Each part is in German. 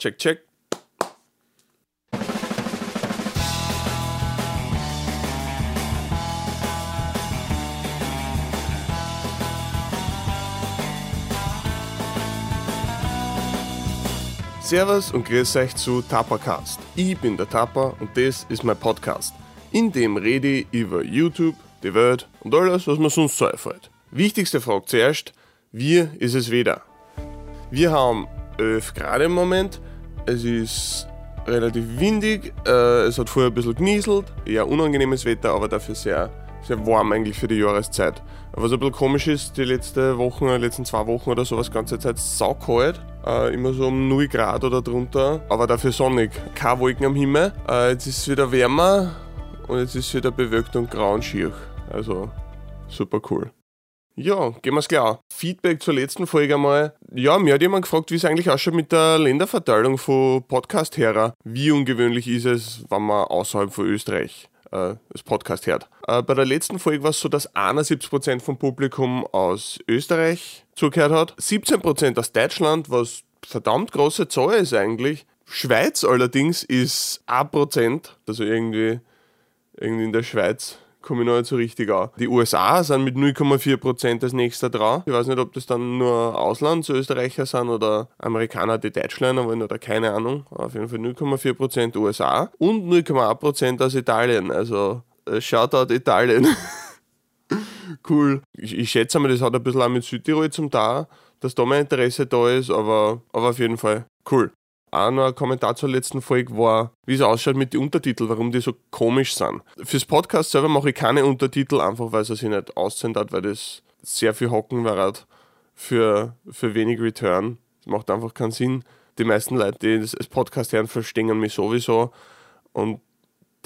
Check, check. Servus und grüß euch zu Tapacast. Ich bin der Tapa und das ist mein Podcast. In dem rede ich über YouTube, die Welt und alles, was mir sonst so einfällt. Wichtigste Frage zuerst, wie ist es wieder? Wir haben 11 Grad im Moment, es ist relativ windig, äh, es hat vorher ein bisschen genieselt, eher unangenehmes Wetter, aber dafür sehr, sehr warm eigentlich für die Jahreszeit. Was ein bisschen komisch ist, die letzten Wochen, die letzten zwei Wochen oder sowas, ganze Zeit saukalt, äh, immer so um 0 Grad oder drunter, aber dafür sonnig, keine Wolken am Himmel. Äh, jetzt ist es wieder wärmer und jetzt ist es wieder bewölkt und grau und schier. Also super cool. Ja, gehen wir es an. Feedback zur letzten Folge einmal. Ja, mir hat jemand gefragt, wie es eigentlich ausschaut mit der Länderverteilung von Podcast-Hörer. Wie ungewöhnlich ist es, wenn man außerhalb von Österreich äh, das Podcast hört. Äh, bei der letzten Folge war es so, dass 71% vom Publikum aus Österreich zugehört hat, 17% aus Deutschland, was verdammt große Zahl ist eigentlich. Schweiz allerdings ist 1%, also irgendwie, irgendwie in der Schweiz komme ich noch nicht so richtig an. Die USA sind mit 0,4% als nächster dran. Ich weiß nicht, ob das dann nur Auslandsösterreicher sind oder Amerikaner, die Deutsch lernen wollen oder keine Ahnung. Auf jeden Fall 0,4% USA und 0,1% aus Italien. Also äh, Shoutout Italien. cool. Ich, ich, schätze mal, das hat ein bisschen auch mit Südtirol zum da, dass da mein Interesse da ist, aber, aber auf jeden Fall cool. Auch noch ein Kommentar zur letzten Folge war, wie es ausschaut mit den Untertiteln, warum die so komisch sind. Fürs Podcast selber mache ich keine Untertitel, einfach weil es sich nicht auszahlen hat, weil das sehr viel Hocken wäre für, für wenig Return. Das macht einfach keinen Sinn. Die meisten Leute, die das Podcast hören, verstehen mich sowieso und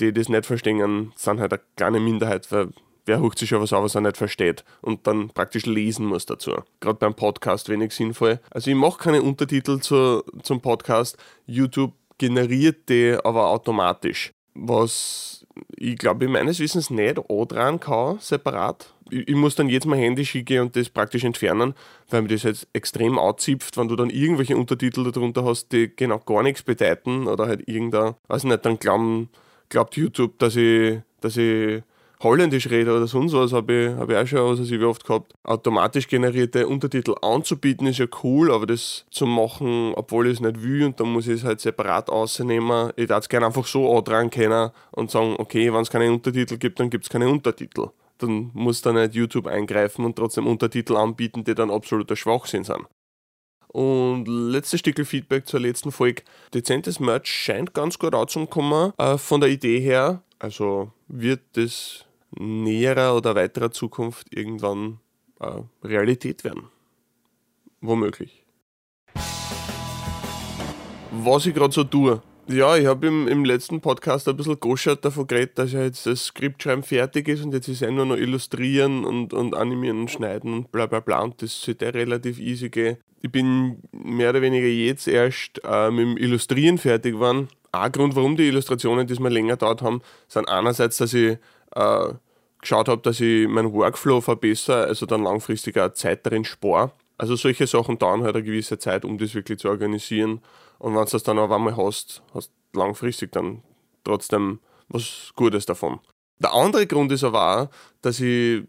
die das nicht verstehen, sind halt eine kleine Minderheit, weil wer hucht sich schon was auf, was er nicht versteht und dann praktisch lesen muss dazu. Gerade beim Podcast wenig sinnvoll. Also ich mache keine Untertitel zu, zum Podcast. YouTube generiert die aber automatisch. Was ich glaube, meines Wissens nicht dran kann, separat. Ich, ich, muss dann jetzt mein Handy schicken und das praktisch entfernen, weil mir das jetzt extrem auszipft, wenn du dann irgendwelche Untertitel darunter hast, die genau gar nichts bedeuten oder halt irgendein, weiß nicht, dann glauben, glaubt YouTube, dass ich, dass ich Holländisch rede oder sonst was, habe ich, hab ich auch schon ich wie oft gehabt. Automatisch generierte Untertitel anzubieten ist ja cool, aber das zu machen, obwohl ich es nicht will und dann muss ich es halt separat ausnehmen. Ich darf es gerne einfach so dran kennen und sagen, okay, wenn es keine Untertitel gibt, dann gibt es keine Untertitel. Dann muss dann nicht YouTube eingreifen und trotzdem Untertitel anbieten, die dann absoluter Schwachsinn sind. Und letztes Stück Feedback zur letzten Folge. Dezentes Merch scheint ganz gut anzukommen. Äh, von der Idee her, also wird das näherer oder weiterer Zukunft irgendwann äh, Realität werden. Womöglich. Was ich gerade so tue. Ja, ich habe im, im letzten Podcast ein bisschen goschert davon geredet, dass ja jetzt das Skriptschreiben fertig ist und jetzt ist es nur noch illustrieren und, und animieren und schneiden und bla bla bla und das sollte relativ easy gehen. Ich bin mehr oder weniger jetzt erst äh, mit dem Illustrieren fertig geworden. Ein Grund, warum die Illustrationen diesmal länger dauert haben, sind einerseits, dass ich äh, geschaut habe, dass ich meinen Workflow verbessere, also dann langfristig auch Zeit darin spare. Also solche Sachen dauern halt eine gewisse Zeit, um das wirklich zu organisieren. Und wenn du das dann auf einmal hast, hast du langfristig dann trotzdem was Gutes davon. Der andere Grund ist aber auch, dass ich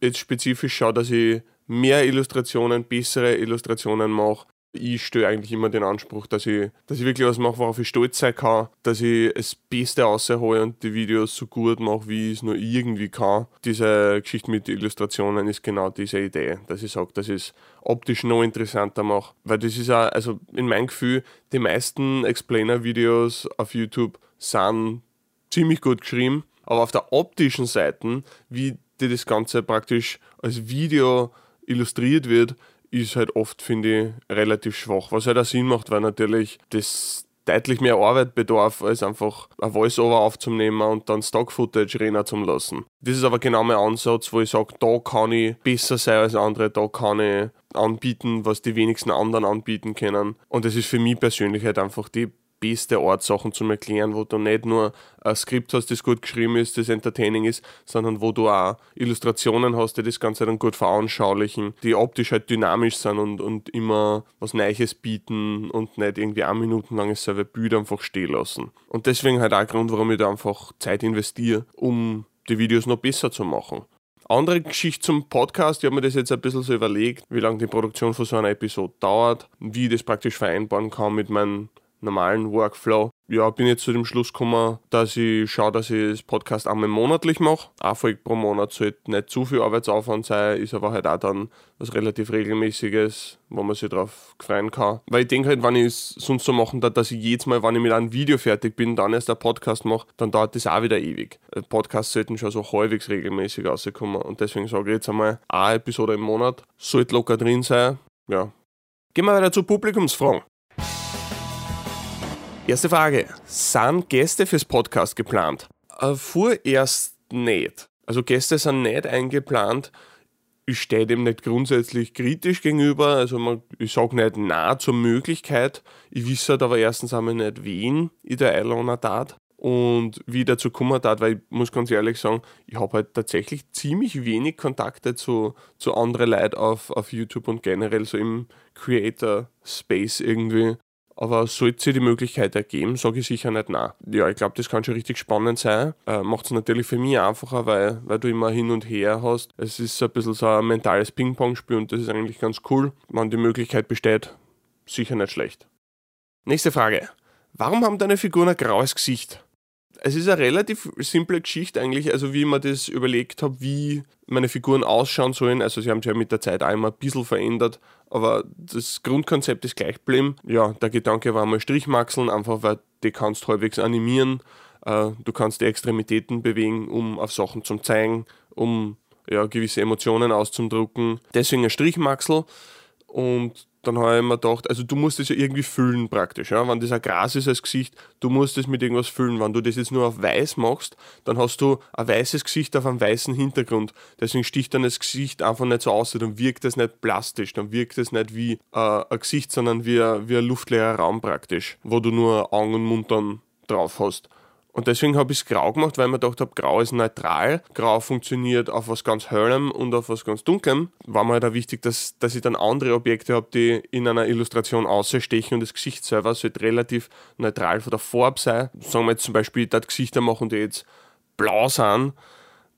jetzt spezifisch schaue, dass ich mehr Illustrationen, bessere Illustrationen mache, ich stelle eigentlich immer den Anspruch, dass ich, dass ich wirklich was mache, worauf ich stolz sein kann, dass ich das Beste raushole und die Videos so gut mache, wie ich es nur irgendwie kann. Diese Geschichte mit Illustrationen ist genau diese Idee, dass ich sage, dass ich es optisch noch interessanter mache. Weil das ist auch, also in meinem Gefühl, die meisten Explainer-Videos auf YouTube sind ziemlich gut geschrieben, aber auf der optischen Seite, wie die das Ganze praktisch als Video illustriert wird, ist halt oft, finde ich, relativ schwach. Was halt auch Sinn macht, weil natürlich das deutlich mehr Arbeit bedarf, als einfach ein Voice-Over aufzunehmen und dann Stock-Footage rennen zu lassen. Das ist aber genau mein Ansatz, wo ich sage, da kann ich besser sein als andere, da kann ich anbieten, was die wenigsten anderen anbieten können. Und das ist für mich persönlich halt einfach die beste Art, Sachen zu erklären, wo du nicht nur ein Skript hast, das gut geschrieben ist, das entertaining ist, sondern wo du auch Illustrationen hast, die das Ganze dann gut veranschaulichen, die optisch halt dynamisch sind und, und immer was Neues bieten und nicht irgendwie ein Minuten langes selbe Bild einfach stehen lassen. Und deswegen halt auch Grund, warum ich da einfach Zeit investiere, um die Videos noch besser zu machen. Andere Geschichte zum Podcast, ich habe mir das jetzt ein bisschen so überlegt, wie lange die Produktion von so einer Episode dauert, wie ich das praktisch vereinbaren kann mit meinem normalen Workflow. Ja, bin jetzt zu dem Schluss gekommen, dass ich schaue, dass ich das Podcast einmal monatlich mache. Eine Folge pro Monat sollte nicht zu viel Arbeitsaufwand sein, ist aber halt auch dann was relativ regelmäßiges, wo man sich darauf freuen kann. Weil ich denke halt, wenn ich es sonst so machen darf, dass ich jedes Mal, wenn ich mit einem Video fertig bin, dann erst ein Podcast mache, dann dauert das auch wieder ewig. Podcasts sollten schon so halbwegs regelmäßig rauskommen und deswegen sage ich jetzt einmal, eine Episode im Monat sollte locker drin sein. Ja. Gehen wir weiter zu Publikumsfragen. Erste Frage. Sind Gäste fürs Podcast geplant? Äh, vorerst nicht. Also Gäste sind nicht eingeplant. Ich stehe dem nicht grundsätzlich kritisch gegenüber. Also man, ich sage nicht nah zur Möglichkeit. Ich wisse halt aber erstens einmal nicht, wen ich da einladen tat und wie ich dazu kommen tat, weil ich muss ganz ehrlich sagen, ich habe halt tatsächlich ziemlich wenig Kontakte zu, zu anderen Leuten auf, auf YouTube und generell so im Creator Space irgendwie. Aber sollte sich die Möglichkeit ergeben, sage ich sicher nicht nein. Ja, ich glaube, das kann schon richtig spannend sein. Äh, Macht es natürlich für mich einfacher, weil, weil du immer hin und her hast. Es ist ein bisschen so ein mentales Ping-Pong-Spiel und das ist eigentlich ganz cool. Wenn die Möglichkeit besteht, sicher nicht schlecht. Nächste Frage. Warum haben deine Figuren ein graues Gesicht? es ist eine relativ simple Geschichte eigentlich, also wie ich mir das überlegt habe, wie meine Figuren ausschauen sollen. Also sie haben sich ja mit der Zeit immer ein bisschen verändert, aber das Grundkonzept ist gleich geblieben. Ja, der Gedanke war mal Strichmaxeln, einfach weil die kannst halbwegs animieren. Äh, du kannst die Extremitäten bewegen, um auf Sachen zu zeigen, um ja, gewisse Emotionen auszudrucken. Deswegen ein Strichmaxel und dann habe ich mir gedacht, also du musst es ja irgendwie füllen praktisch. Ja? Wenn das ein Gras ist als Gesicht, du musst es mit irgendwas füllen. Wenn du das jetzt nur auf weiß machst, dann hast du ein weißes Gesicht auf einem weißen Hintergrund. Deswegen sticht dann das Gesicht einfach nicht so aus, dann wirkt es nicht plastisch, dann wirkt es nicht wie äh, ein Gesicht, sondern wie, wie ein luftleerer Raum praktisch, wo du nur Augen und Mund dann drauf hast. Und deswegen habe ich es grau gemacht, weil ich mir gedacht habe, grau ist neutral. Grau funktioniert auf was ganz hellem und auf was ganz dunklem. War mir halt auch wichtig, dass, dass ich dann andere Objekte habe, die in einer Illustration ausstechen und das Gesicht selber sollte relativ neutral von der Farbe sein. Sagen wir jetzt zum Beispiel, dass Gesichter machen, die jetzt blau sind,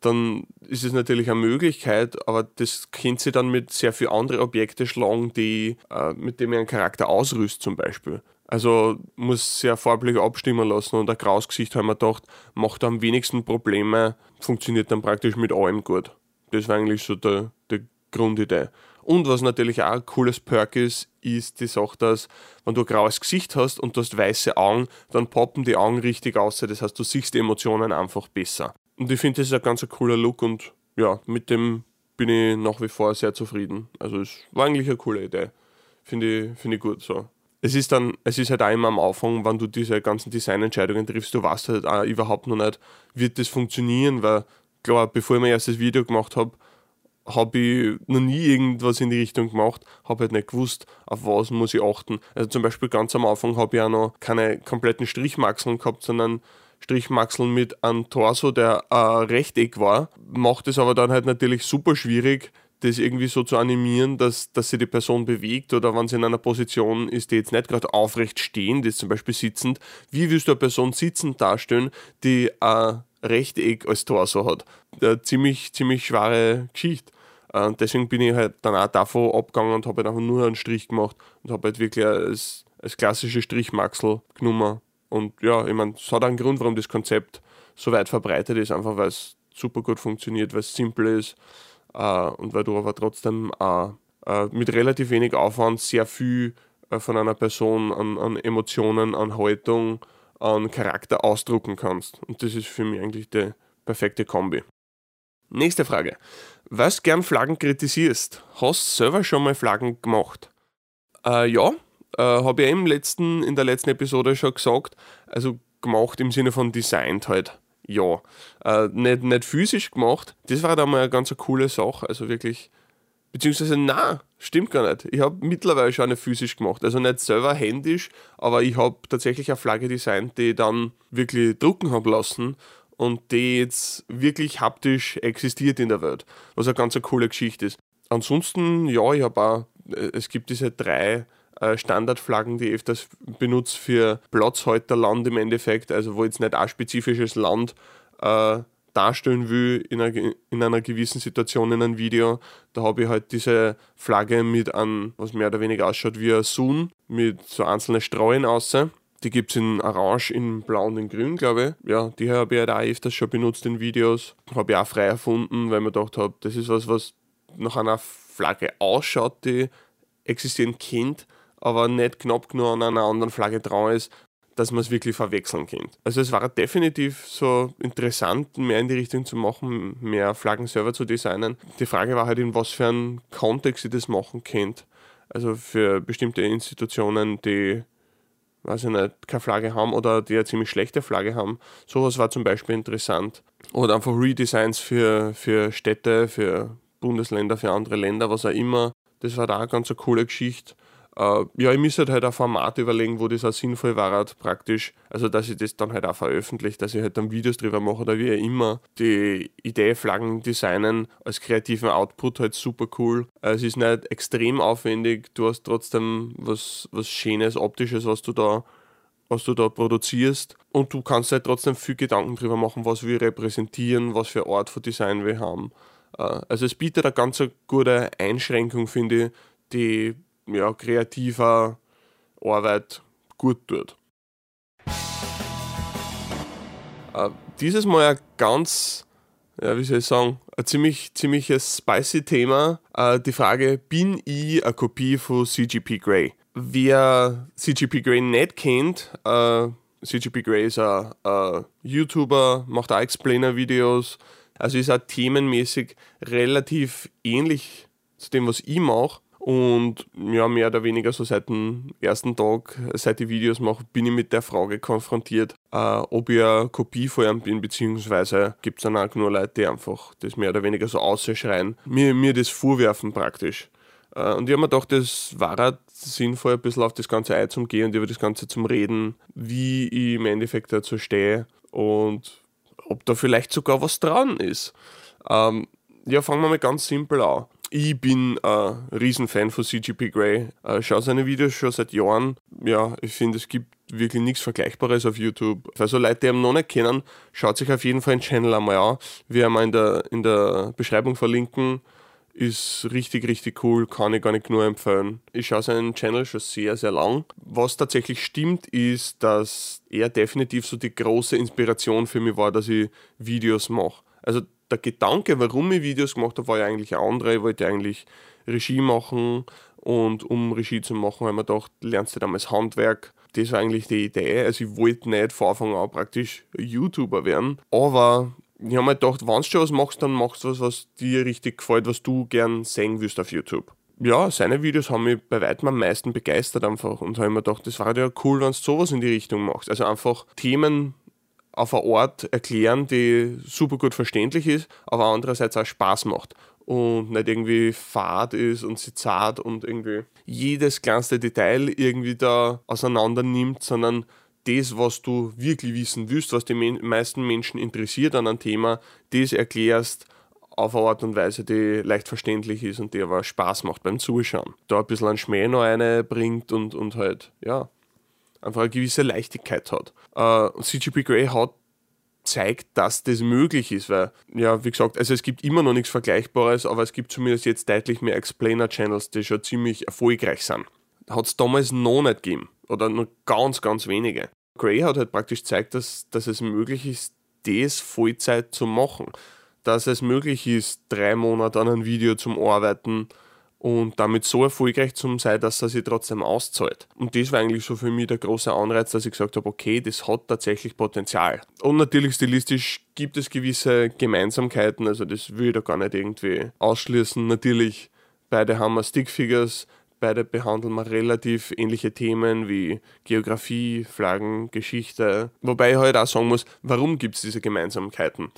dann ist es natürlich eine Möglichkeit, aber das kennt sie dann mit sehr vielen anderen Objekten schlagen, die, äh, mit denen ich einen Charakter ausrüst zum Beispiel. Also muss sehr farblich abstimmen lassen und ein graues Gesicht haben wir gedacht, macht am wenigsten Probleme, funktioniert dann praktisch mit allem gut. Das war eigentlich so die, die Grundidee. Und was natürlich auch ein cooles Perk ist, ist die Sache, dass wenn du ein graues Gesicht hast und du hast weiße Augen, dann poppen die Augen richtig aus. Das heißt, du siehst die Emotionen einfach besser. Und ich finde, das ist ein ganz cooler Look und ja, mit dem bin ich nach wie vor sehr zufrieden. Also es war eigentlich eine coole Idee. Finde ich, find ich gut so es ist dann, es ist halt auch immer am Anfang, wenn du diese ganzen Designentscheidungen triffst, du weißt halt auch überhaupt noch nicht, wird das funktionieren, weil klar, bevor ich mein erstes Video gemacht habe, habe ich noch nie irgendwas in die Richtung gemacht, habe halt nicht gewusst, auf was muss ich achten. Also zum Beispiel ganz am Anfang habe ich auch noch keine kompletten Strichmaxeln gehabt, sondern Strichmaxeln mit einem Torso, der ein Rechteck war. Macht es aber dann halt natürlich super schwierig, das irgendwie so zu animieren, dass, dass sich die Person bewegt oder wenn sie in einer Position ist, die jetzt nicht gerade aufrecht stehen, die ist zum Beispiel sitzend, wie willst du eine Person sitzend darstellen, die ein Rechteck als Torso hat? Eine ziemlich, ziemlich schwere Geschichte. Und deswegen bin ich halt dann auch davon abgegangen und habe halt einfach nur einen Strich gemacht und habe halt wirklich als, als klassische Strichmaxel genommen. Und ja, ich meine, es hat einen Grund, warum das Konzept so weit verbreitet ist, einfach weil es super gut funktioniert, weil es simpel ist äh, und weil du aber trotzdem äh, äh, mit relativ wenig Aufwand sehr viel äh, von einer Person an, an, Emotionen, an Haltung, an Charakter ausdrucken kannst. Und das ist für mich eigentlich die perfekte Kombi. Nächste Frage. Was gern Flaggen kritisierst? Hast du selber schon mal Flaggen gemacht? Äh, ja, habe ich im letzten, in der letzten Episode schon gesagt. Also gemacht im Sinne von designt halt ja, äh, nicht, nicht physisch gemacht. Das war da mal eine ganz coole Sache. Also wirklich, beziehungsweise na, Stimmt gar nicht. Ich habe mittlerweile schon eine physisch gemacht. Also nicht selber händisch, aber ich habe tatsächlich eine Flagge designt, die ich dann wirklich drucken habe lassen und die jetzt wirklich haptisch existiert in der Welt. Was eine ganz coole Geschichte ist. Ansonsten, ja, ich habe auch, äh, es gibt diese drei Standardflaggen, die ich öfters benutze für Platzhalterland im Endeffekt, also wo jetzt nicht ein spezifisches Land äh, darstellen will in einer, in einer gewissen Situation in einem Video, da habe ich halt diese Flagge mit einem, was mehr oder weniger ausschaut wie ein Sun, mit so einzelnen Streuen außer. Die gibt es in Orange, in Blau und in Grün, glaube ich. Ja, die habe ich halt auch öfters schon benutzt in Videos. Habe ich auch frei erfunden, weil ich mir gedacht habe, das ist was, was nach einer Flagge ausschaut, die existieren kennt, aber nicht knapp genug an einer anderen Flagge dran ist, dass man es wirklich verwechseln kann. Also es war definitiv so interessant, mehr in die Richtung zu machen, mehr Flaggen selber zu designen. Die Frage war halt, in was für einem Kontext ich das machen könnt. Also für bestimmte Institutionen, die weiß ich nicht, keine Flagge haben oder die eine ziemlich schlechte Flagge haben. Sowas war zum Beispiel interessant. Oder einfach Redesigns für, für Städte, für Bundesländer, für andere Länder, was auch immer. Das war da eine ganz coole Geschichte. Uh, ja, ich müsste halt ein Format überlegen, wo das auch sinnvoll war, halt praktisch. Also, dass ich das dann halt auch veröffentliche, dass ich halt dann Videos drüber mache oder wie immer. Die Idee, Flaggen designen als kreativen Output halt super cool. Es ist nicht extrem aufwendig, du hast trotzdem was, was Schönes, Optisches, was du da was du da produzierst und du kannst halt trotzdem viel Gedanken drüber machen, was wir repräsentieren, was für Art von Design wir haben. Uh, also es bietet eine ganz gute Einschränkung, finde ich, die ja, kreativer Arbeit gut tut. Äh, dieses Mal ein ganz, ja, wie soll ich sagen, ein ziemlich, ziemliches spicy Thema. Äh, die Frage, bin ich eine Kopie von CGP Grey? Wer CGP Grey nicht kennt, äh, CGP Grey ist ein, ein YouTuber, macht auch Explainer-Videos, also ist auch themenmäßig relativ ähnlich zu dem, was ich mache. Und ja, mehr oder weniger so seit dem ersten Tag, seit ich Videos mache, bin ich mit der Frage konfrontiert, äh, ob ich eine Kopie von ihm bin, beziehungsweise gibt es dann auch nur Leute, die einfach das mehr oder weniger so ausschreien, mir, mir das vorwerfen praktisch. Äh, und ich habe mir gedacht, das war halt sinnvoll, ein bisschen auf das Ganze einzugehen und über das Ganze zum Reden, wie ich im Endeffekt dazu stehe und ob da vielleicht sogar was dran ist. Ähm, ja, fangen wir mal ganz simpel an. Ich bin ein Riesenfan von CGP Grey. Ich schaue seine Videos schon seit Jahren. Ja, ich finde, es gibt wirklich nichts Vergleichbares auf YouTube. Also Leute, die ihn noch nicht kennen, schaut sich auf jeden Fall den Channel einmal an. Wir haben in der, in der Beschreibung verlinken. Ist richtig, richtig cool, kann ich gar nicht nur empfehlen. Ich schaue seinen Channel schon sehr, sehr lang. Was tatsächlich stimmt, ist, dass er definitiv so die große Inspiration für mich war, dass ich Videos mache. Also der Gedanke, warum ich Videos gemacht habe, war ja eigentlich ein anderer. Ich wollte eigentlich Regie machen und um Regie zu machen, habe ich mir gedacht, lernst du damals Handwerk. Das war eigentlich die Idee. Also ich wollte nicht von Anfang an praktisch YouTuber werden. Aber ich habe mir gedacht, wenn du schon was machst, dann machst du was, was dir richtig gefällt, was du gern sehen willst auf YouTube. Ja, seine Videos haben mich bei weitem am meisten begeistert einfach und habe mir gedacht, das war ja cool, wenn du sowas in die Richtung machst. Also einfach Themen auf eine Art erklären, die super gut verständlich ist, aber andererseits auch Spaß macht und nicht irgendwie fad ist und sie zart und irgendwie jedes kleinste Detail irgendwie da auseinander nimmt, sondern das, was du wirklich wissen willst, was die meisten Menschen interessiert an einem Thema, das erklärst auf eine Art und Weise, die leicht verständlich ist und die aber Spaß macht beim Zuschauen. Da ein bisschen einen Schmäh noch reinbringt und, und halt, ja, einfach eine gewisse Leichtigkeit hat. Uh, äh, CGP Grey hat zeigt, dass das möglich ist, weil, ja, wie gesagt, also es gibt immer noch nichts Vergleichbares, aber es gibt zumindest jetzt deutlich mehr Explainer-Channels, die schon ziemlich erfolgreich sind. Hat es damals noch nicht gegeben oder nur ganz, ganz wenige. Gray hat halt praktisch gezeigt, dass, dass es möglich ist, das Vollzeit zu machen. Dass es möglich ist, drei Monate an einem Video zum Arbeiten, und damit so erfolgreich zu sein, dass er sich trotzdem auszahlt. Und das war eigentlich so für mich der große Anreiz, dass ich gesagt habe, okay, das hat tatsächlich Potenzial. Und natürlich stilistisch gibt es gewisse Gemeinsamkeiten, also das will ich da gar nicht irgendwie ausschließen. Natürlich, beide haben Stickfigures, beide behandeln wir relativ ähnliche Themen wie Geografie, Flaggen, Geschichte. Wobei ich halt auch sagen muss, warum gibt es diese Gemeinsamkeiten?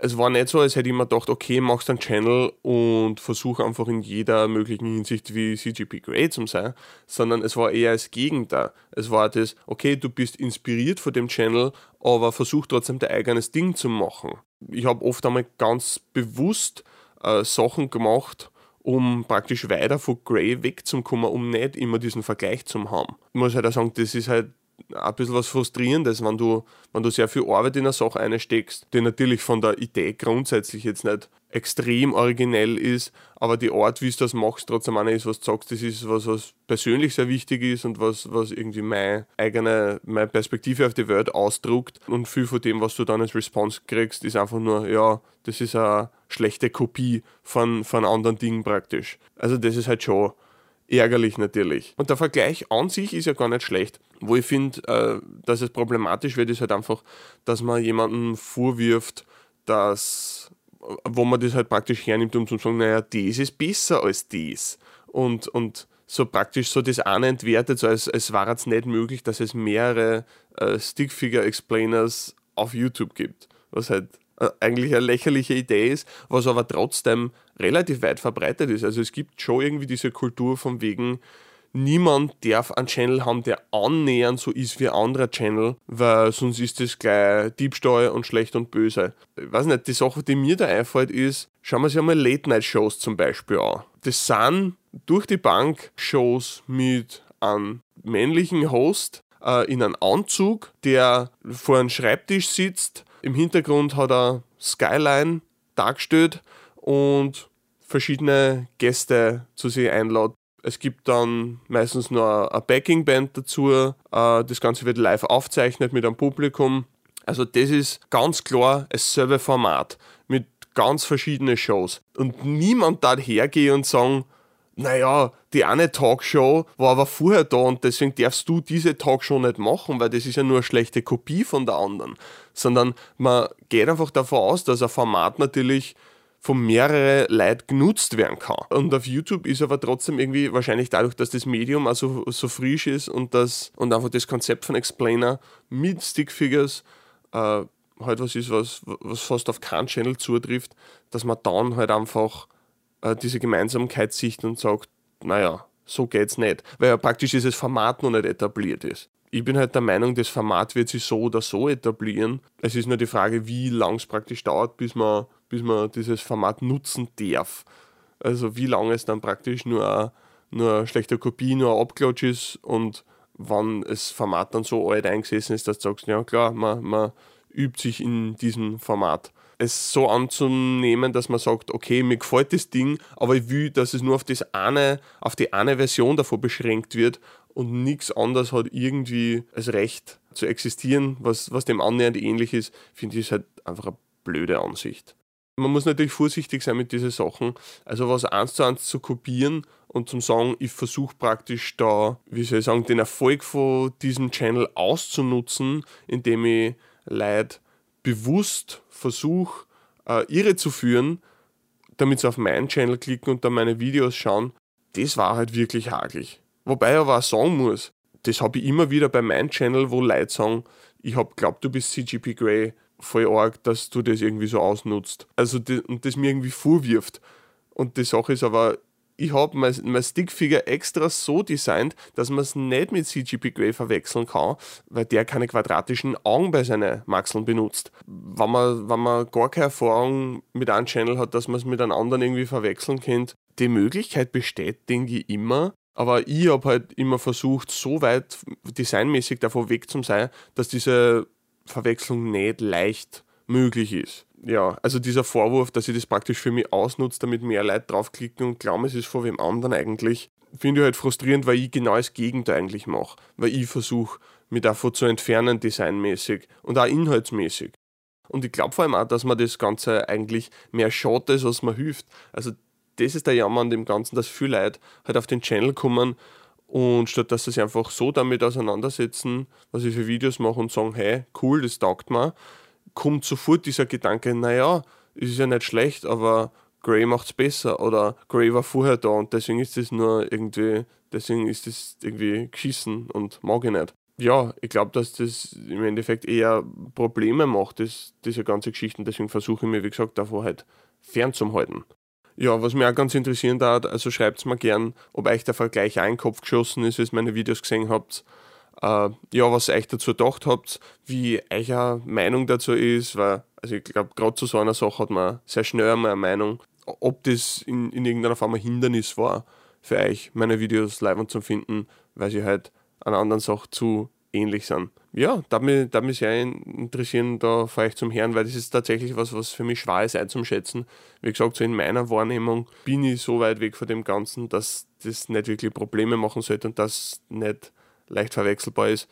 Es war nicht so, als hätte ich mir gedacht, okay, machst einen Channel und versuch einfach in jeder möglichen Hinsicht wie CGP Grey zu sein, sondern es war eher das Gegenteil. Es war das, okay, du bist inspiriert von dem Channel, aber versuch trotzdem dein eigenes Ding zu machen. Ich habe oft einmal ganz bewusst äh, Sachen gemacht, um praktisch weiter von Grey wegzukommen, um nicht immer diesen Vergleich zu haben. Ich muss halt auch sagen, das ist halt ein bisschen was Frustrierendes, wenn du, wenn du sehr viel Arbeit in eine Sache einsteckst, die natürlich von der Idee grundsätzlich jetzt nicht extrem originell ist, aber die Art, wie du das machst, trotzdem einer ist, was du sagst, das ist was, was persönlich sehr wichtig ist und was, was irgendwie meine eigene meine Perspektive auf die Welt ausdruckt. Und viel von dem, was du dann als Response kriegst, ist einfach nur, ja, das ist eine schlechte Kopie von, von anderen Dingen praktisch. Also das ist halt schon ärgerlich natürlich. Und der Vergleich an sich ist ja gar nicht schlecht. Wo ich finde, äh, dass es problematisch wird, ist halt einfach, dass man jemanden vorwirft, dass, wo man das halt praktisch hernimmt, um zu sagen, naja, das ist besser als das. Und, und so praktisch so das eine entwertet, so als, als war es nicht möglich, dass es mehrere äh, Stickfigure-Explainers auf YouTube gibt. Was halt eigentlich eine lächerliche Idee ist, was aber trotzdem relativ weit verbreitet ist. Also es gibt schon irgendwie diese Kultur von wegen, niemand darf einen Channel haben, der annähernd so ist wie ein anderer Channel, weil sonst ist das gleich Diebstahl und schlecht und böse. Ich weiß nicht, die Sache, die mir da einfällt, ist, schauen wir uns ja mal Late-Night-Shows zum Beispiel an. Das sind durch die Bank Shows mit einem männlichen Host äh, in einem Anzug, der vor einem Schreibtisch sitzt. Im Hintergrund hat er Skyline dargestellt und verschiedene Gäste zu sich einladen. Es gibt dann meistens nur eine Backing-Band dazu. Äh, das Ganze wird live aufgezeichnet mit einem Publikum. Also das ist ganz klar dasselbe Format mit ganz verschiedenen Shows. Und niemand darf hergehen und sagen, naja, die eine Talkshow war aber vorher da und deswegen darfst du diese Talkshow nicht machen, weil das ist ja nur eine schlechte Kopie von der anderen. Sondern man geht einfach davon aus, dass ein Format natürlich von mehreren Leuten genutzt werden kann. Und auf YouTube ist aber trotzdem irgendwie wahrscheinlich dadurch, dass das Medium also so frisch ist und das und einfach das Konzept von Explainer mit Stickfigures äh, halt was ist, was, was fast auf keinen Channel zutrifft, dass man dann halt einfach äh, diese Gemeinsamkeit sieht und sagt, naja, so geht's nicht. Weil ja praktisch dieses Format noch nicht etabliert ist. Ich bin halt der Meinung, das Format wird sich so oder so etablieren. Es ist nur die Frage, wie lang es praktisch dauert, bis man, bis man dieses Format nutzen darf. Also wie lange es dann praktisch nur eine, nur eine schlechte Kopie, nur ein Abklatsch ist und wann das Format dann so alt eingesessen ist, dass du sagst, ja klar, man, man übt sich in diesem Format. Es so anzunehmen, dass man sagt, okay, mir gefällt das Ding, aber ich will, dass es nur auf das eine, auf die eine Version davon beschränkt wird und nichts anderes hat irgendwie als Recht zu existieren, was, was dem annähernd ähnlich ist, finde ich halt einfach eine blöde Ansicht. Man muss natürlich vorsichtig sein mit diesen Sachen. Also was eins zu eins zu kopieren und zum sagen, ich versuche praktisch da, wie soll ich sagen, den Erfolg von diesem Channel auszunutzen, indem ich Leute bewusst versuche, äh, irre zu führen, damit sie auf meinen Channel klicken und dann meine Videos schauen, das war halt wirklich hagelig. Wobei ich aber auch sagen muss, das habe ich immer wieder bei meinem Channel, wo Leute sagen, ich habe glaubt, du bist CGP Grey, voll arg, dass du das irgendwie so ausnutzt. Also das, und das mir irgendwie vorwirft. Und die Sache ist aber, ich habe mein, mein Stickfigure extra so designt, dass man es nicht mit CGP Grey verwechseln kann, weil der keine quadratischen Augen bei seinen Maxeln benutzt. Wenn man, wenn man gar keine Erfahrung mit einem Channel hat, dass man es mit einem anderen irgendwie verwechseln könnte, die Möglichkeit besteht, denke ich, immer, aber ich habe halt immer versucht, so weit designmäßig davon weg zu sein, dass diese Verwechslung nicht leicht möglich ist. Ja, also dieser Vorwurf, dass ich das praktisch für mich ausnutze, damit mehr Leute draufklicken und glauben, es ist vor wem anderen eigentlich, finde ich halt frustrierend, weil ich genau das Gegenteil eigentlich mache. Weil ich versuche, mich davon zu entfernen, designmäßig und auch inhaltsmäßig. Und ich glaube vor allem auch, dass man das Ganze eigentlich mehr schadet, als man hilft. Also das ist der Jammer an dem Ganzen, dass viele Leute halt auf den Channel kommen und statt dass sie sich einfach so damit auseinandersetzen, was ich für Videos mache und sagen, hey, cool, das taugt mir, kommt sofort dieser Gedanke, naja, ist ja nicht schlecht, aber Grey macht es besser oder Grey war vorher da und deswegen ist das nur irgendwie, deswegen ist das irgendwie geschissen und mag ich nicht. ja, ich glaube, dass das im Endeffekt eher Probleme macht, das, diese ganze Geschichten. Deswegen versuche ich mir, wie gesagt, davor halt fernzuhalten. Ja, was mich auch ganz interessieren darf, also schreibt mir gern, ob euch der Vergleich auch in den Kopf geschossen ist, wie ihr meine Videos gesehen habt. Äh, ja, was euch dazu gedacht habt, wie eure Meinung dazu ist, weil, also ich glaube, gerade zu so einer Sache hat man sehr schnell einmal eine Meinung, ob das in, in irgendeiner Form ein Hindernis war für euch, meine Videos live zu finden, weil sie halt einer anderen Sache zu ähnlich sind. Ja, da da mich sehr interessieren, da fahre ich zum Herrn, weil das ist tatsächlich was, was für mich schwer ist einzuschätzen. Wie gesagt, so in meiner Wahrnehmung bin ich so weit weg von dem Ganzen, dass das nicht wirklich Probleme machen sollte und das nicht leicht verwechselbar ist.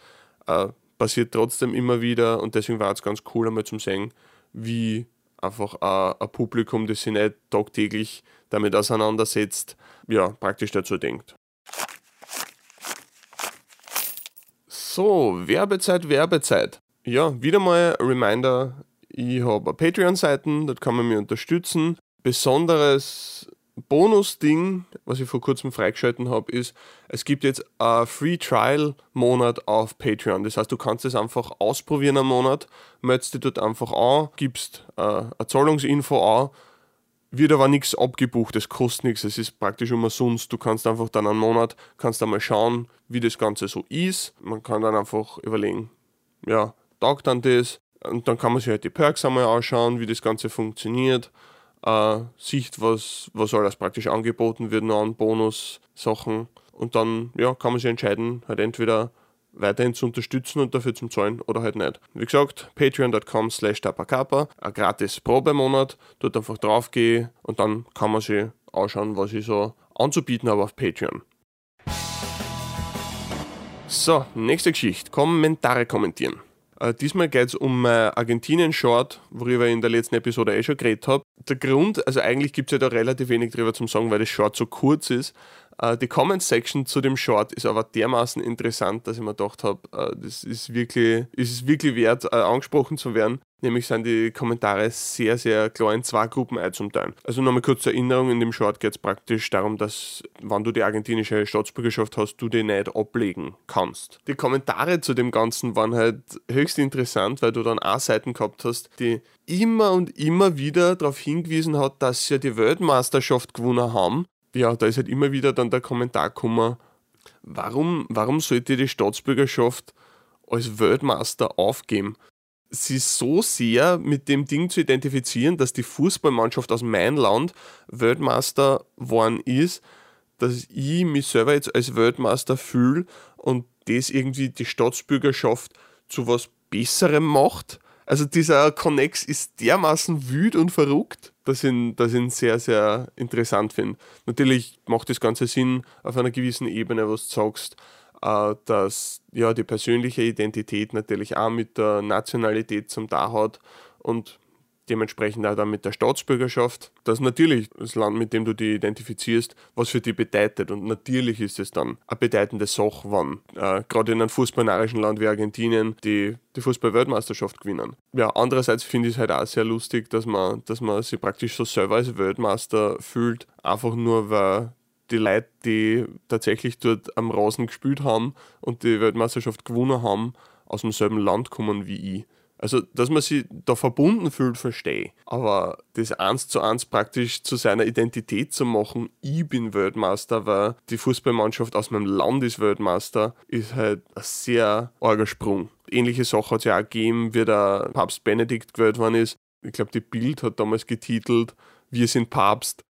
Äh, passiert trotzdem immer wieder und deswegen war es ganz cool einmal zum sehen, wie einfach ein, ein Publikum, das sich nicht tagtäglich damit auseinandersetzt, ja, praktisch dazu denkt. So, Werbezeit, Werbezeit. Ja, wieder mal ein Reminder, ich habe Patreon-Seiten, dort kann man mich unterstützen. Besonderes Bonus-Ding, was ich vor kurzem freigeschalten habe, ist, es gibt jetzt einen Free Trial-Monat auf Patreon. Das heißt, du kannst es einfach ausprobieren einen Monat, meldest dich dort einfach an, gibst äh, eine Zahlungsinfo an wird aber nichts abgebucht, es kostet nichts, es ist praktisch umsonst. Du kannst einfach dann einen Monat, kannst einmal schauen, wie das Ganze so ist. Man kann dann einfach überlegen, ja, taugt dann das? Und dann kann man sich halt die Perks einmal anschauen, wie das Ganze funktioniert. Äh, sieht, was, was alles praktisch angeboten wird noch an Bonus-Sachen. Und dann ja, kann man sich entscheiden, halt entweder weiterhin zu unterstützen und dafür zu zahlen oder halt nicht. Wie gesagt, patreon.com slash tapakapa, ein gratis Probemonat, dort einfach draufgehen und dann kann man sich anschauen, was ich so anzubieten habe auf Patreon. So, nächste Geschichte. Kommentare kommentieren. Äh, diesmal geht es um äh, Argentinien-Short, worüber ich in der letzten Episode eh schon geredet habe. Der Grund, also eigentlich gibt es ja da relativ wenig drüber zum sagen, weil das Short so kurz ist. Äh, die Comment-Section zu dem Short ist aber dermaßen interessant, dass ich mir gedacht habe, äh, das ist wirklich, ist wirklich wert, äh, angesprochen zu werden. Nämlich sind die Kommentare sehr, sehr klar in zwei Gruppen einzuteilen. Also nochmal kurz zur Erinnerung, in dem Short geht es praktisch darum, dass, wenn du die argentinische Staatsbürgerschaft hast, du die nicht ablegen kannst. Die Kommentare zu dem Ganzen waren halt höchst interessant, weil du dann auch Seiten gehabt hast, die immer und immer wieder darauf hingewiesen hat, dass sie ja die Weltmeisterschaft gewonnen haben ja, da ist halt immer wieder dann der Kommentar gekommen, warum, warum sollte die Staatsbürgerschaft als Weltmeister aufgeben? Sie so sehr mit dem Ding zu identifizieren, dass die Fußballmannschaft aus meinem Land Weltmeister geworden ist, dass ich mich selber jetzt als Weltmeister fühle und das irgendwie die Staatsbürgerschaft zu was Besserem macht. Also dieser Connex ist dermaßen wüt und verrückt dass ich, dass ich ihn sehr, sehr interessant finde. Natürlich macht das Ganze Sinn auf einer gewissen Ebene, was du sagst, äh, dass ja die persönliche Identität natürlich auch mit der Nationalität zum da hat und dementsprechend auch dann mit der Staatsbürgerschaft, dass natürlich das Land, mit dem du dich identifizierst, was für dich bedeutet. Und natürlich ist es dann eine bedeutende Sache, wann äh, gerade in einem fußballnarischen Land wie Argentinien die, die Fußball-Weltmeisterschaft gewinnen. Ja, andererseits finde ich es halt auch sehr lustig, dass man, dass man sich praktisch so selber als Weltmeister fühlt, einfach nur weil die Leute, die tatsächlich dort am Rasen gespielt haben und die Weltmeisterschaft gewonnen haben, aus demselben Land kommen wie ich. Also, dass man sich da verbunden fühlt, verstehe. Aber das eins zu eins praktisch zu seiner Identität zu machen, ich bin Weltmeister, weil die Fußballmannschaft aus meinem Land ist Weltmeister, ist halt ein sehr arger Sprung. Ähnliche Sache hat es ja auch gegeben, wie der Papst Benedikt gewählt worden ist. Ich glaube, die Bild hat damals getitelt, wir sind Papst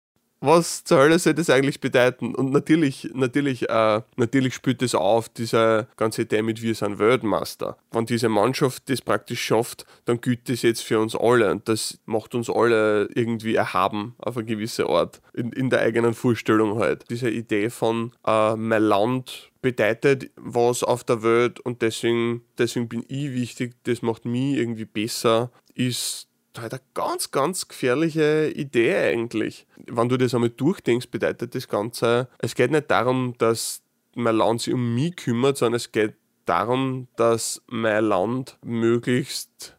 was zur Hölle soll das eigentlich bedeuten? Und natürlich, natürlich, äh, natürlich spielt das auf, diese ganze Idee mit wir sind Weltmaster. Wenn diese Mannschaft das praktisch schafft, dann gilt das jetzt für uns alle und das macht uns alle irgendwie erhaben auf eine gewisse Art, in, in der eigenen Vorstellung halt. Diese Idee von äh, mein Land bedeutet was auf der Welt und deswegen, deswegen bin ich wichtig, das macht mich irgendwie besser, ist halt eine ganz, ganz gefährliche Idee eigentlich. Wenn du das einmal durchdenkst, bedeutet das Ganze, es geht nicht darum, dass mein Land sich um mich kümmert, sondern es geht darum, dass mein Land möglichst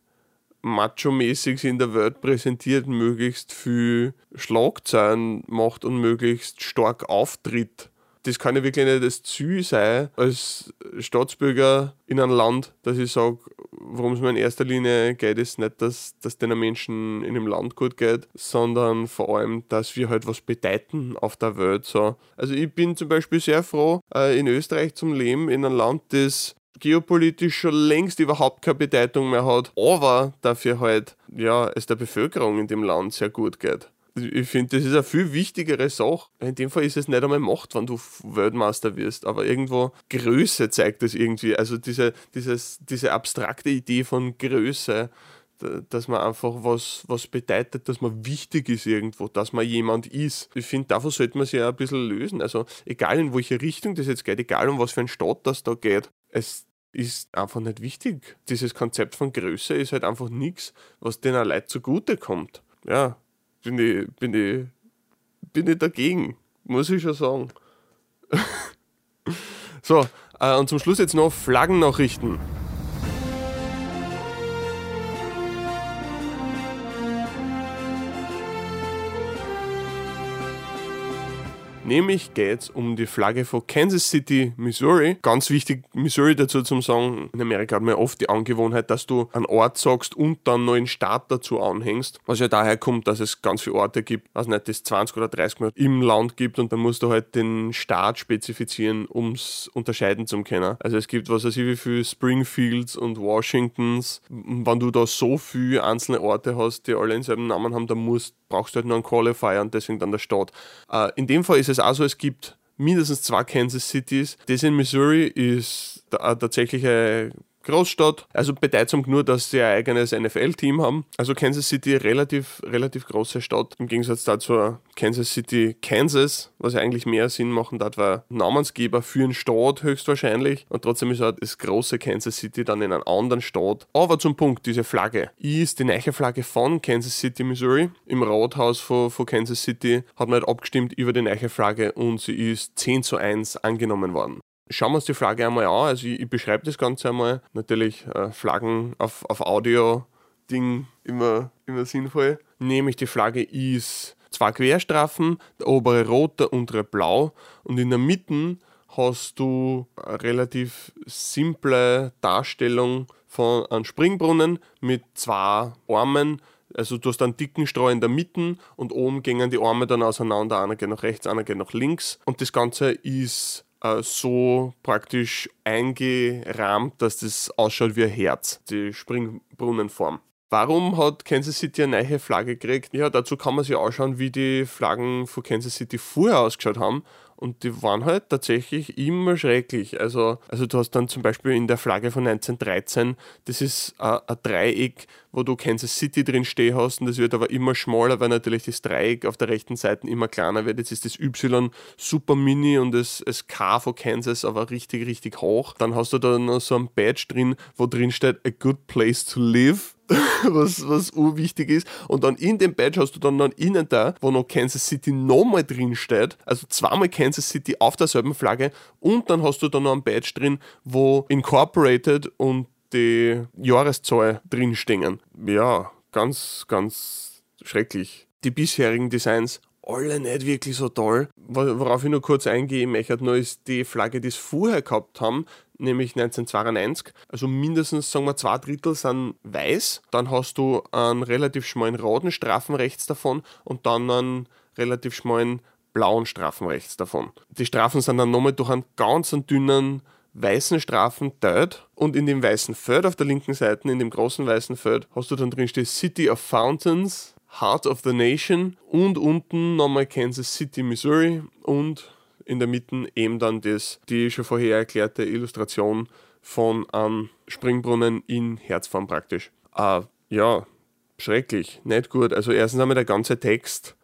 macho-mäßig in der Welt präsentiert, möglichst viel Schlagzeilen macht und möglichst stark auftritt. das kann ja wirklich nicht das Ziel sein, als Staatsbürger in einem Land, dass ich sage, worum es mir in erster Linie geht, ist nicht, dass, dass den Menschen in dem Land gut geht, sondern vor allem, dass wir halt was bedeuten auf der Welt. So. Also ich bin zum Beispiel sehr froh, äh, in Österreich zum Leben, in einem Land, das geopolitisch schon längst überhaupt keine Bedeutung mehr hat, aber dafür halt, ja, es der Bevölkerung in dem Land sehr gut geht. Ich finde, das ist eine viel wichtigere Sache. In dem Fall ist es nicht einmal Macht, wenn du Weltmeister wirst, aber irgendwo Größe zeigt das irgendwie. Also diese, dieses, diese abstrakte Idee von Größe, dass man einfach was, was bedeutet, dass man wichtig ist irgendwo, dass man jemand ist. Ich finde, davon sollte man sich ja ein bisschen lösen. Also egal in welche Richtung das jetzt geht, egal um was für ein Staat das da geht, es ist einfach nicht wichtig. Dieses Konzept von Größe ist halt einfach nichts, was den Leuten zugute kommt. Ja, bin ich, bin ich, bin ich dagegen, muss ich schon sagen. so, äh, und zum Schluss jetzt noch Flaggennachrichten. Nämlich geht es um die Flagge von Kansas City, Missouri. Ganz wichtig, Missouri dazu zum sagen, in Amerika hat man oft die Angewohnheit, dass du einen Ort sagst und dann einen Staat dazu anhängst. Was ja daher kommt, dass es ganz viele Orte gibt, also nicht das 20 oder 30 Mal im Land gibt und dann musst du halt den Staat spezifizieren, um es unterscheiden zu können. Also es gibt was weiß ich wie viele Springfields und Washingtons. Wenn du da so viele einzelne Orte hast, die alle denselben Namen haben, dann musst brauchst du halt nur einen Qualifier und deswegen dann der Staat. Äh, in dem Fall ist es auch so, es gibt mindestens zwei Kansas Cities. Das in Missouri ist eine tatsächliche Großstadt. Also bedeutsam nur, dass sie ein eigenes NFL-Team haben. Also Kansas City relativ, relativ große Stadt. Im Gegensatz dazu Kansas City, Kansas, was ja eigentlich mehr Sinn machen hat, war Namensgeber für einen Staat höchstwahrscheinlich. Und trotzdem ist halt das große Kansas City dann in einem anderen Staat. Aber zum Punkt, diese Flagge ist die neue Flagge von Kansas City, Missouri. Im Rathaus von, von Kansas City hat man halt abgestimmt über die neue Flagge und sie ist 10 zu 1 angenommen worden. Schauen wir uns die Flagge einmal an. Also ich, ich beschreibe das Ganze einmal. Natürlich äh, Flaggen auf, auf Audio-Ding immer, immer sinnvoll. Nämlich die Flagge ist zwei Querstrafen, der obere rot, der untere blau und in der Mitte hast du eine relativ simple Darstellung von einem Springbrunnen mit zwei Armen. Also du hast einen dicken Streu in der Mitte und oben gehen die Arme dann auseinander. Einer geht nach rechts, einer geht nach links. Und das Ganze ist äh, so praktisch eingerahmt, dass das ausschaut wie ein Herz, die Springbrunnenform. Warum hat Kansas City eine neue Flagge gekriegt? Ja, dazu kann man sich anschauen, wie die Flaggen von Kansas City vorher ausgeschaut haben und die waren halt tatsächlich immer schrecklich. Also, also du hast dann zum Beispiel in der Flagge von 1913, das ist ein, ein Dreieck, wo du Kansas City drin stehen hast und das wird aber immer schmaler, weil natürlich das Dreieck auf der rechten Seite immer kleiner wird. Jetzt ist das Y super mini und das, das K von Kansas aber richtig, richtig hoch. Dann hast du da noch so ein Badge drin, wo drin steht, a good place to live. was, was urwichtig ist. Und dann in dem Badge hast du dann, dann innen da, wo noch Kansas City nochmal drin steht, also zweimal Kansas City auf derselben Flagge und dann hast du dann noch ein Badge drin, wo Incorporated und die Jahreszahl drinstehen. Ja, ganz, ganz schrecklich. Die bisherigen Designs alle nicht wirklich so toll. Worauf ich nur kurz eingehen möchte, nur ist die Flagge, die sie vorher gehabt haben, nämlich 1992. Also mindestens, sagen wir, zwei Drittel sind weiß. Dann hast du einen relativ schmalen roten Strafen rechts davon und dann einen relativ schmalen blauen Strafen rechts davon. Die Strafen sind dann nochmal durch einen ganz dünnen weißen Strafen teilt und in dem weißen Feld auf der linken Seite, in dem großen weißen Feld, hast du dann drin steht City of Fountains, Heart of the Nation und unten nochmal Kansas City, Missouri und in der Mitte eben dann das, die schon vorher erklärte Illustration von einem Springbrunnen in Herzform praktisch. Ah, ja, schrecklich, nicht gut. Also erstens einmal der ganze Text,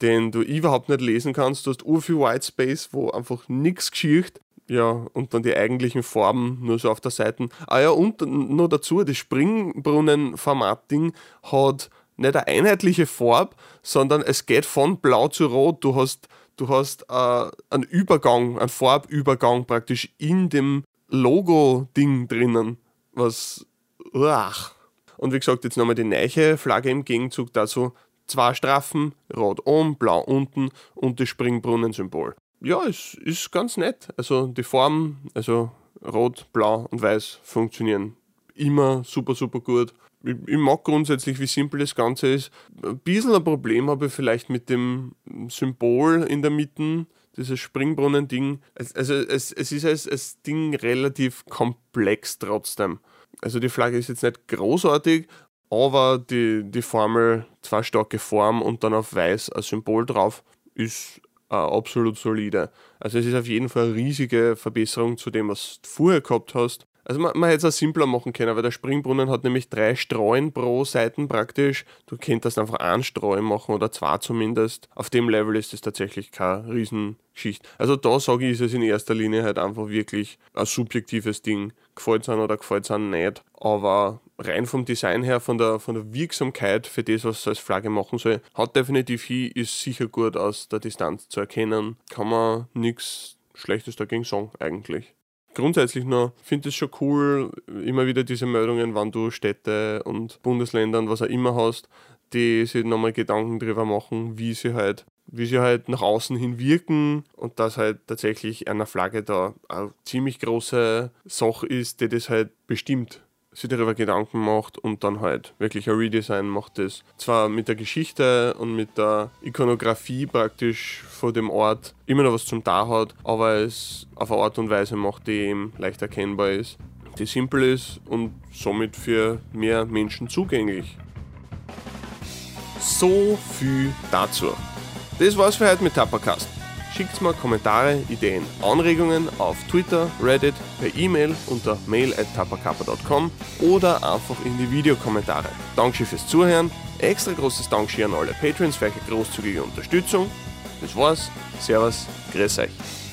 den du überhaupt nicht lesen kannst. Du hast ur viel White Space, wo einfach nichts geschieht. Ja, und dann die eigentlichen Farben nur so auf der Seite. Ah ja, und noch dazu, das Springbrunnen-Format-Ding hat nicht eine einheitliche Farbe, sondern es geht von blau zu rot. Du hast du hast äh, einen Übergang, einen Farbübergang praktisch in dem Logo-Ding drinnen, was. Uach. Und wie gesagt, jetzt nochmal die neue Flagge im Gegenzug dazu. Zwei Strafen, rot oben, blau unten und das Springbrunnen-Symbol. ja, es ist ganz nett. Also die Farben, also rot, blau und weiß funktionieren immer super, super gut. Ich, mag grundsätzlich, wie simpel das Ganze ist. Ein bisschen ein Problem habe ich vielleicht mit dem Symbol in der Mitte, dieses Springbrunnen-Ding. Also es, es ist als, als Ding relativ komplex trotzdem. Also die Flagge ist jetzt nicht großartig, aber die, die Formel, zwei starke Form und dann auf weiß ein Symbol drauf, ist äh, absolut solide. Also es ist auf jeden Fall eine riesige Verbesserung zu dem, was du vorher gehabt hast. Also man, man hätte es auch simpler machen können, weil der Springbrunnen hat nämlich drei Streuen pro Seiten praktisch. Du könntest einfach einen Streu machen oder zwei zumindest. Auf dem Level ist es tatsächlich keine Riesengeschichte. Also da sage ich, ist es in erster Linie halt einfach wirklich ein subjektives Ding. Gefällt es oder gefällt es nicht. Aber rein vom Design her, von der, von der Wirksamkeit für das, was es als Flagge machen soll, hat definitiv hin, ist sicher gut aus der Distanz zu erkennen. Kann man nichts Schlechtes dagegen sagen, eigentlich grundsätzlich noch finde es schon cool, immer wieder diese Meldungen, wann du Städte und Bundesländer und was auch immer hast, die sich nochmal Gedanken darüber machen, wie sie halt wie sie halt nach außen hin wirken und dass halt tatsächlich eine Flagge da eine ziemlich große Sache ist, die das halt bestimmt sich darüber Gedanken macht und dann halt wirklich ein Redesign macht das. Zwar mit der Geschichte und mit der Ikonografie praktisch von dem Ort immer noch was zum da hat, aber es auf eine Art und Weise macht, die eben leicht erkennbar ist, die simpel ist und somit für mehr Menschen zugänglich. So viel dazu. Das war's für heute mit Tappercast. Schickt mir Kommentare, Ideen, Anregungen auf Twitter, Reddit, per E-Mail unter mail.tapakappa.com oder einfach in die Videokommentare. Dankeschön fürs Zuhören. Extra großes Dankeschön an alle Patrons für eure großzügige Unterstützung. Das war's. Servus. Grüß euch.